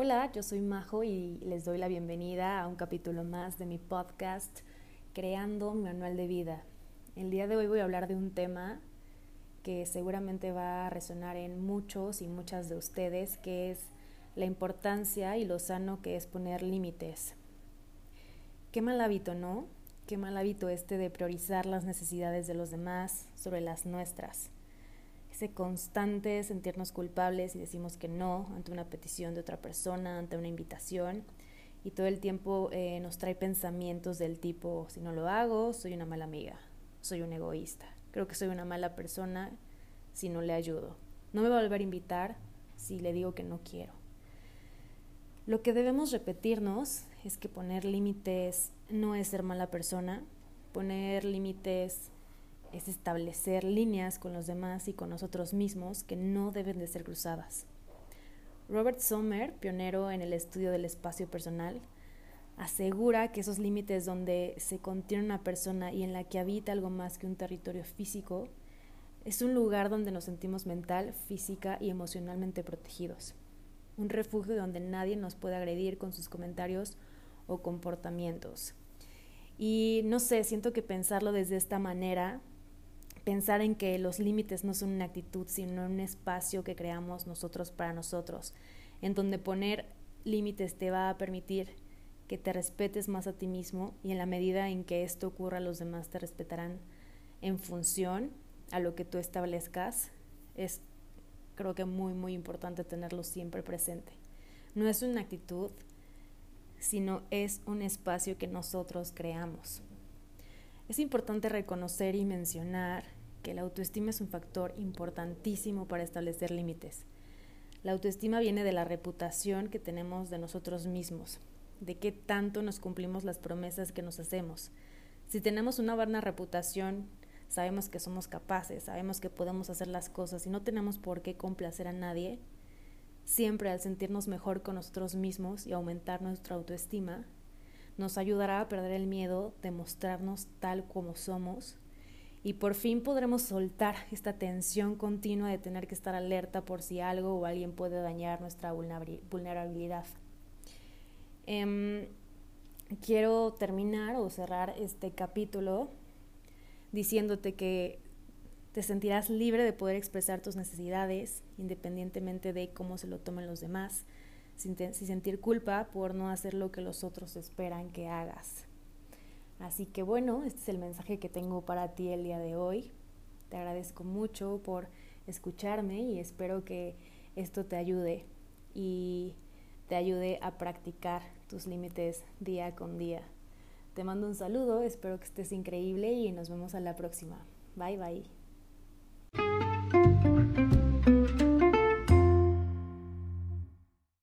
Hola, yo soy Majo y les doy la bienvenida a un capítulo más de mi podcast Creando mi manual de vida. El día de hoy voy a hablar de un tema que seguramente va a resonar en muchos y muchas de ustedes, que es la importancia y lo sano que es poner límites. Qué mal hábito, ¿no? Qué mal hábito este de priorizar las necesidades de los demás sobre las nuestras ese constante sentirnos culpables y decimos que no ante una petición de otra persona, ante una invitación. Y todo el tiempo eh, nos trae pensamientos del tipo, si no lo hago, soy una mala amiga, soy un egoísta, creo que soy una mala persona si no le ayudo. No me va a volver a invitar si le digo que no quiero. Lo que debemos repetirnos es que poner límites no es ser mala persona, poner límites es establecer líneas con los demás y con nosotros mismos que no deben de ser cruzadas. Robert Sommer, pionero en el estudio del espacio personal, asegura que esos límites donde se contiene una persona y en la que habita algo más que un territorio físico, es un lugar donde nos sentimos mental, física y emocionalmente protegidos. Un refugio donde nadie nos puede agredir con sus comentarios o comportamientos. Y no sé, siento que pensarlo desde esta manera pensar en que los límites no son una actitud, sino un espacio que creamos nosotros para nosotros, en donde poner límites te va a permitir que te respetes más a ti mismo y en la medida en que esto ocurra los demás te respetarán en función a lo que tú establezcas, es creo que muy muy importante tenerlo siempre presente. No es una actitud, sino es un espacio que nosotros creamos. Es importante reconocer y mencionar que la autoestima es un factor importantísimo para establecer límites. La autoestima viene de la reputación que tenemos de nosotros mismos, de qué tanto nos cumplimos las promesas que nos hacemos. Si tenemos una buena reputación, sabemos que somos capaces, sabemos que podemos hacer las cosas y no tenemos por qué complacer a nadie, siempre al sentirnos mejor con nosotros mismos y aumentar nuestra autoestima, nos ayudará a perder el miedo de mostrarnos tal como somos y por fin podremos soltar esta tensión continua de tener que estar alerta por si algo o alguien puede dañar nuestra vulnerabilidad. Em, quiero terminar o cerrar este capítulo diciéndote que te sentirás libre de poder expresar tus necesidades independientemente de cómo se lo tomen los demás, sin, sin sentir culpa por no hacer lo que los otros esperan que hagas. Así que bueno, este es el mensaje que tengo para ti el día de hoy. Te agradezco mucho por escucharme y espero que esto te ayude y te ayude a practicar tus límites día con día. Te mando un saludo, espero que estés increíble y nos vemos a la próxima. Bye bye.